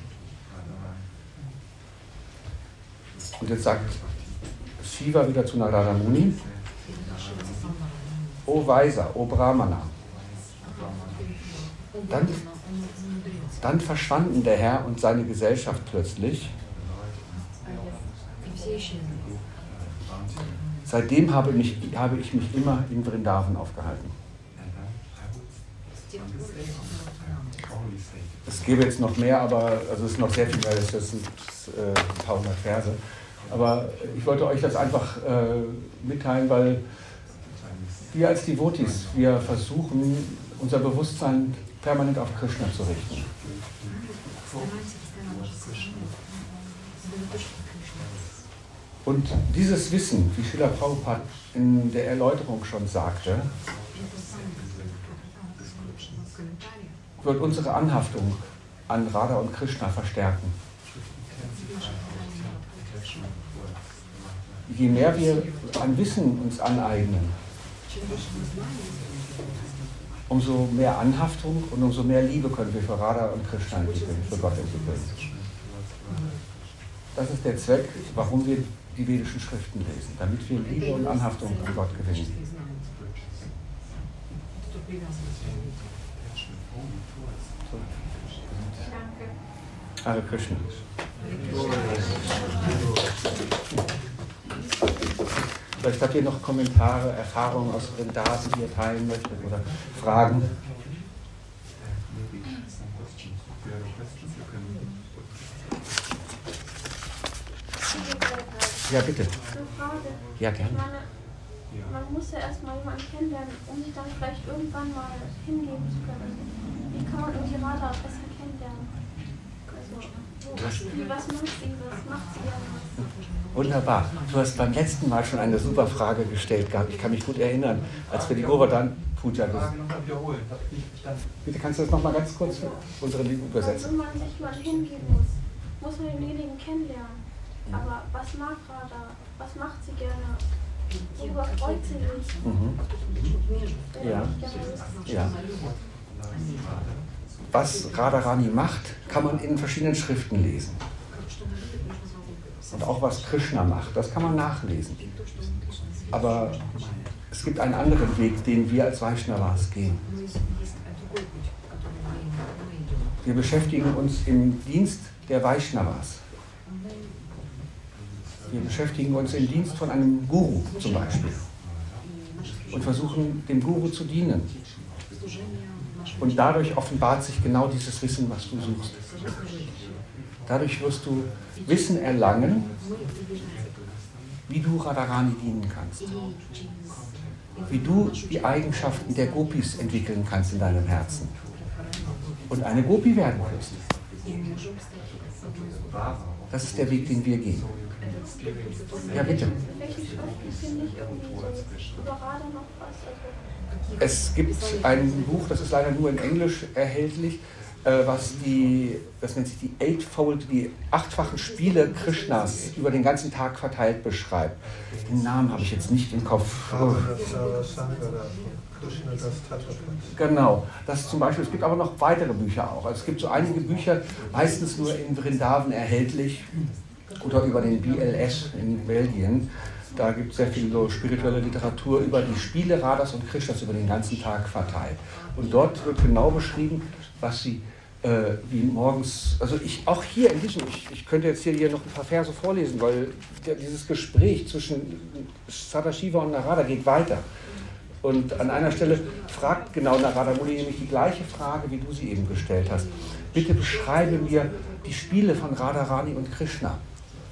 Und jetzt sagt Shiva wieder zu Narada Muni, И это Шива сказал Нарадане. O Weiser, O Brahmana. Он Dann- Брахмана, он мудрец. Dann verschwanden der Herr und seine Gesellschaft plötzlich. И все исчезли. Seitdem habe, mich, habe ich mich immer in Vrindavan aufgehalten. Es gäbe jetzt noch mehr, aber also es ist noch sehr viel mehr, das sind äh, ein paar hundert Verse. Aber ich wollte euch das einfach äh, mitteilen, weil wir als Devotis, wir versuchen, unser Bewusstsein permanent auf Krishna zu richten. Und dieses Wissen, wie Schiller Prabhupada in der Erläuterung schon sagte, wird unsere Anhaftung an Radha und Krishna verstärken. Je mehr wir an Wissen uns aneignen, umso mehr Anhaftung und umso mehr Liebe können wir für Radha und Krishna entwickeln, für Gott entwickeln. Das ist der Zweck, warum wir die vedischen Schriften lesen, damit wir Liebe und Anhaftung an Gott gewinnen. Hare Krishna. Vielleicht habt ihr noch Kommentare, Erfahrungen aus Vrindavan, die ihr teilen möchtet oder Fragen. Ja, bitte. Ja, gerne. man muss ja erstmal jemanden kennenlernen, um sich dann vielleicht irgendwann mal hingeben zu können. Wie kann man irgendwie Radha besser kennenlernen? Also, was macht sie, was macht sie gerne? Was? Wunderbar. Du hast beim letzten Mal schon eine super Frage gestellt gehabt. Ich kann mich gut erinnern, als wir die Govardhan Puja wiederholen. Bitte kannst du das nochmal ganz kurz für unsere Lieben Also, übersetzen? wenn man sich mal hingeben muss, muss man denjenigen kennenlernen. Aber was mag Radha? Was macht sie gerne? Worüber freut sie sich? Mhm. Ja. wissen. Ja was Radharani macht, kann man in verschiedenen Schriften lesen. Und auch was Krishna macht, das kann man nachlesen. Aber es gibt einen anderen Weg, den wir als Vaishnavas gehen. Wir beschäftigen uns im Dienst der Vaishnavas. Wir beschäftigen uns im Dienst von einem Guru zum Beispiel und versuchen dem Guru zu dienen, und dadurch offenbart sich genau dieses Wissen, was du suchst. Dadurch wirst du Wissen erlangen, wie du Radharani dienen kannst. Wie du die Eigenschaften der Gopis entwickeln kannst in deinem Herzen. Und eine Gopi werden wirst. Das ist der Weg, den wir gehen. Ja, bitte. Vielleicht noch was. Es gibt ein Buch, das ist leider nur in Englisch erhältlich, äh, was die, das nennt sich die Eightfold, die achtfachen Spiele Krishnas über den ganzen Tag verteilt beschreibt. Den Namen habe ich jetzt nicht im Kopf. Tattva. Genau, das zum Beispiel. Es gibt aber noch weitere Bücher auch. Also es gibt so einige Bücher, meistens nur in Vrindavan erhältlich oder über den BLS in Belgien. Da gibt es sehr viel so spirituelle Literatur über die Spiele Radhas und Krishnas über den ganzen Tag verteilt. Und dort wird genau beschrieben, was sie äh, wie morgens, also ich auch hier in diesem, ich, ich könnte jetzt hier, hier noch ein paar Verse vorlesen, weil der, dieses Gespräch zwischen Sadashiva und Narada geht weiter. Und an einer Stelle fragt genau Narada Muni nämlich die gleiche Frage, wie du sie eben gestellt hast. Bitte beschreibe mir die Spiele von Radharani und Krishna.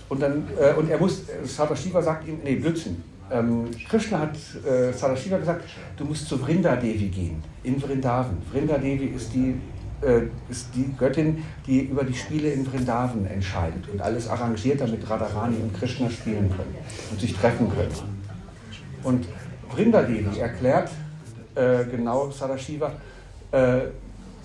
Und, dann, äh, und er muss, Sadashiva sagt ihm, nee, Blödsinn. Ähm, Krishna hat äh, Sadashiva gesagt, du musst zu Vrinda Devi gehen, in Vrindavan. Vrinda Devi ist die, äh, ist die Göttin, die über die Spiele in Vrindavan entscheidet und alles arrangiert, damit Radharani und Krishna spielen können und sich treffen können. Und Vrindadevi erklärt äh, genau Sadashiva, äh,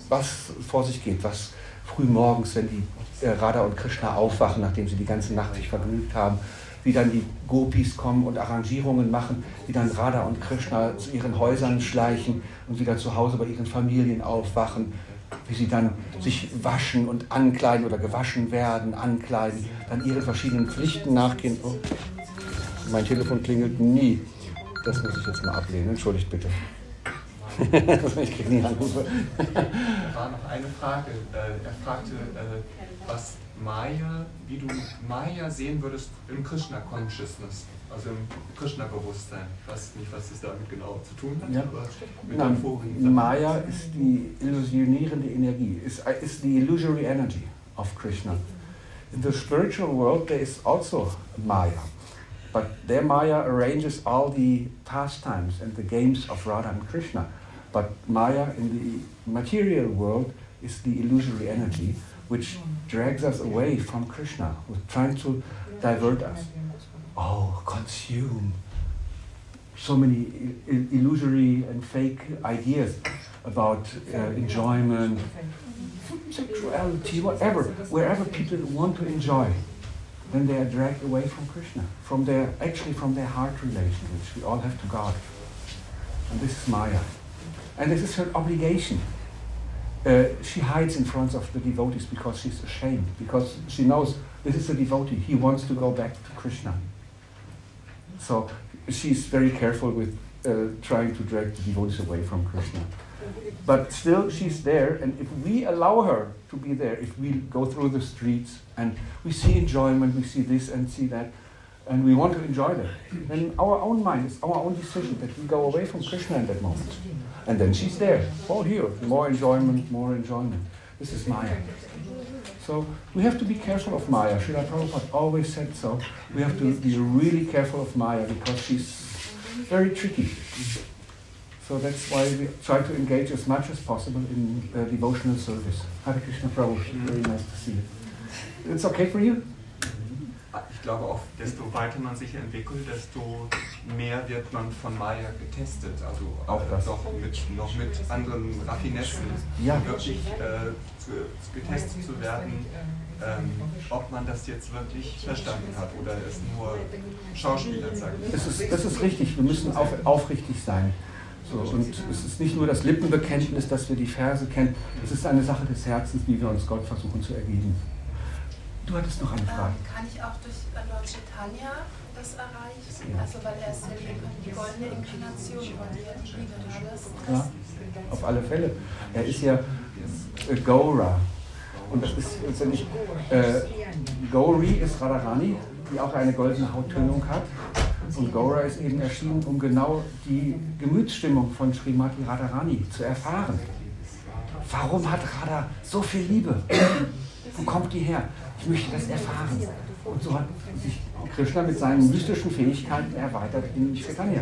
was vor sich geht, was früh morgens, wenn die Radha und Krishna aufwachen, nachdem sie die ganze Nacht sich vergnügt haben, wie dann die Gopis kommen und Arrangierungen machen, wie dann Radha und Krishna zu ihren Häusern schleichen und wieder zu Hause bei ihren Familien aufwachen, wie sie dann sich waschen und ankleiden oder gewaschen werden, ankleiden, dann ihren verschiedenen Pflichten nachgehen. Oh, mein Telefon klingelt nie. Das muss ich jetzt mal ablehnen. Entschuldigt bitte. ich kriege nie Anrufe. Da war noch eine Frage. Äh, Er fragte, äh, was Maya, wie du Maya sehen würdest im Krishna Consciousness, also im Krishna Bewusstsein. Ich weiß nicht, was das damit genau zu tun hat, Ja. aber mit Nein, vorigen. Maya ist die illusionierende Energie, ist, ist the illusory energy of Krishna. In the spiritual world there is also Maya, but their Maya arranges all the pastimes and the games of Radha and Krishna. But Maya in the material world is the illusory energy which drags us away from Krishna, trying to divert us. Oh, consume so many illusory and fake ideas about uh, enjoyment, sexuality, whatever. Wherever people want to enjoy, then they are dragged away from Krishna, from their actually from their heart relation, which we all have to guard. And this is Maya, and this is her obligation. Uh, she hides in front of the devotees because she's ashamed, because she knows this is a devotee. He wants to go back to Krishna. So she's very careful with uh, trying to drag the devotees away from Krishna. But still, she's there, and if we allow her to be there, if we go through the streets and we see enjoyment, we see this and see that, and we want to enjoy that, then our own mind, it's our own decision that we go away from Krishna in that moment. And then she's there. all here, more enjoyment, more enjoyment. This is Maya. So we have to be careful of Maya. Srila Prabhupada always said so. We have to be really careful of Maya because she's very tricky. So that's why we try to engage as much as possible in uh, devotional service. Hare Krishna Prabhu, very nice to see you. It's okay for you? Ich glaube auch, desto weiter man sich entwickelt, desto mehr wird man von Maya getestet. Also Auch äh, das. doch mit, noch mit anderen Raffinessen Ja. wirklich äh, zu, getestet zu werden, ähm, ob man das jetzt wirklich verstanden hat oder es nur Schauspielern sagt. Es ist, das ist richtig, wir müssen auf, aufrichtig sein. So, und es ist nicht nur das Lippenbekenntnis, dass wir die Verse kennen, es ist eine Sache des Herzens, wie wir uns Gott versuchen zu ergeben. Du hattest noch eine Frage. Ähm, kann ich auch durch äh, Lord Chaitanya das erreichen? Ja. Also weil er ist ja die, die goldene Inkarnation von dir, die. Ja, auf alle Fälle. Er ist ja äh, Gaura. Und das ist letztendlich, äh, Gauri ist Radharani, die auch eine goldene Hauttönung hat. Und Gaura ist eben erschienen, um genau die Gemütsstimmung von Srimati Radharani zu erfahren. Warum hat Radha so viel Liebe? Wo kommt die her? Ich möchte das erfahren. Und so hat sich Krishna mit seinen mystischen Fähigkeiten erweitert in Chaitanya.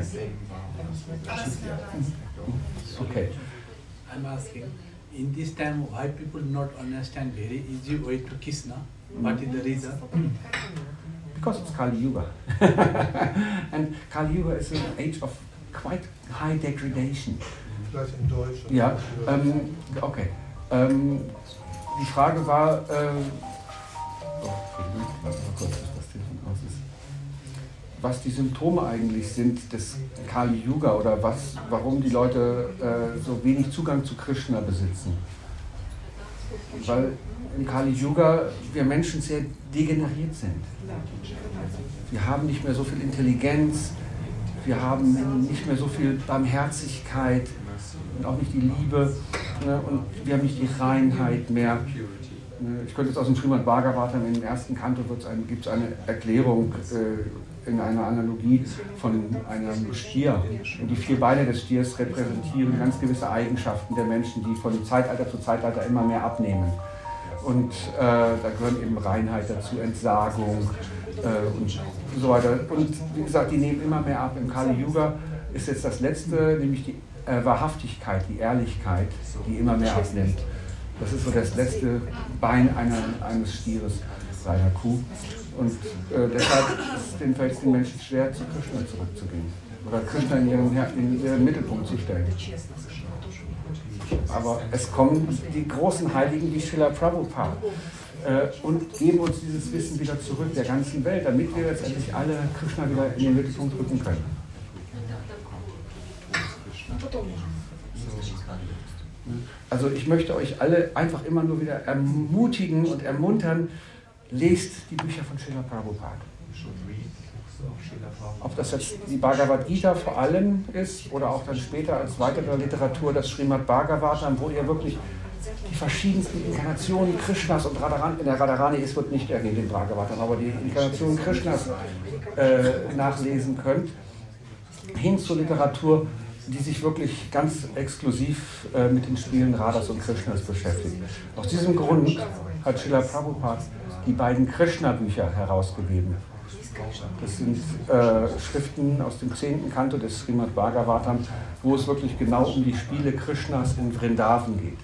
Okay. I'm asking, in this time, why people not understand very easy way to Krishna? What is the reason? Because it's Kali Yuga. and Kali Yuga is an age of quite high degradation. Vielleicht in Deutsch. Ja, ähm, okay. Ähm, die Frage war, äh, Was die Symptome eigentlich sind des Kali Yuga oder was, warum die Leute äh, so wenig Zugang zu Krishna besitzen. Weil im Kali Yuga wir Menschen sehr degeneriert sind. Wir haben nicht mehr so viel Intelligenz, wir haben nicht mehr so viel Barmherzigkeit und auch nicht die Liebe ne? und wir haben nicht die Reinheit mehr. Ne? Ich könnte jetzt aus dem Srimad Bhagavatam im ersten Kanto gibt es eine Erklärung äh, in einer Analogie von einem Stier. Und die vier Beine des Stiers repräsentieren ganz gewisse Eigenschaften der Menschen, die von Zeitalter zu Zeitalter immer mehr abnehmen. Und äh, da gehören eben Reinheit dazu, Entsagung äh, und so weiter. Und wie gesagt, die nehmen immer mehr ab. Im Kali Yuga ist jetzt das letzte, nämlich die äh, Wahrhaftigkeit, die Ehrlichkeit, die immer mehr abnimmt. Das ist so das letzte Bein einer, eines Stieres bei einer Kuh. Und äh, deshalb ist es den, den Menschen schwer, zu Krishna zurückzugehen. Oder Krishna in ihren, in ihren Mittelpunkt zu stellen. Aber es kommen die großen Heiligen wie Srila Prabhupada äh, und geben uns dieses Wissen wieder zurück der ganzen Welt, damit wir letztendlich alle Krishna wieder in den Mittelpunkt rücken können. Also ich möchte euch alle einfach immer nur wieder ermutigen und ermuntern, lest die Bücher von Srila Prabhupada. Ob das jetzt die Bhagavad Gita vor allem ist oder auch dann später als weitere Literatur das Srimad Bhagavatam, wo ihr wirklich die verschiedensten Inkarnationen Krishnas und Radharani, in der Radharani ist, wird nicht erwähnt in Bhagavatam, aber die Inkarnationen Krishnas äh, nachlesen könnt, hin zur Literatur, die sich wirklich ganz exklusiv äh, mit den Spielen Radhas und Krishnas beschäftigt. Aus diesem Grund hat Srila Prabhupada die beiden Krishna-Bücher herausgegeben. Das sind äh, Schriften aus dem 10. Kanto des Srimad Bhagavatam, wo es wirklich genau um die Spiele Krishnas in Vrindavan geht.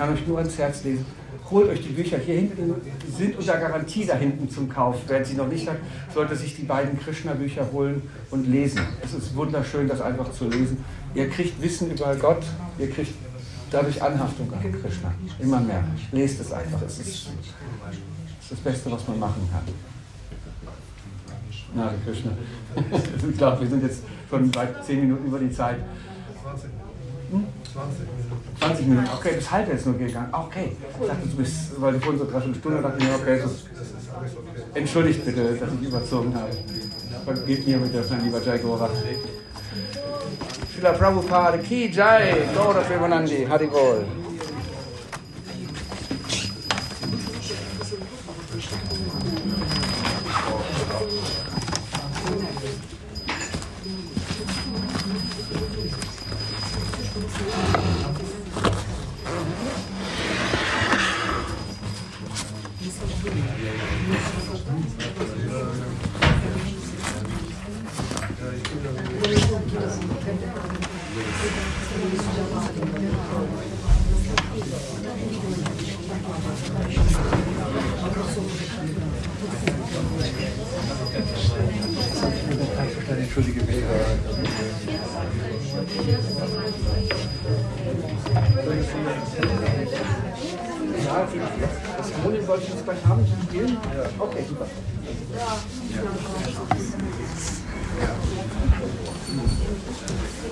Kann euch nur ans Herz lesen. Holt euch die Bücher hier hinten, sind unter Garantie da hinten zum Kauf. Wer sie noch nicht hat, sollte sich die beiden Krishna-Bücher holen und lesen. Es ist wunderschön, das einfach zu lesen. Ihr kriegt Wissen über Gott, ihr kriegt dadurch Anhaftung an Krishna. Immer mehr. Lest es einfach. Es ist, das Beste, was man machen kann. Na, Krishna. ich glaube, wir sind jetzt schon bald zehn Minuten über die Zeit. 20 Minuten. 20 Minuten, okay, das halbe ist nur gegangen. Okay, ich dachte, du bist, weil du vorhin so dreiviertel Stunde dachte ich mir, okay, so, entschuldigt bitte, dass ich überzogen habe. Vergebt mir mit der lieber Jai Gora. Srila Prabhupada Ki Jai, Gaura Premanandi, Haribol. Das wollte ich jetzt gleich haben zum Spielen? Okay, super.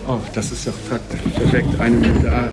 Oh, das ist doch praktisch. Perfekt. Eine Minute.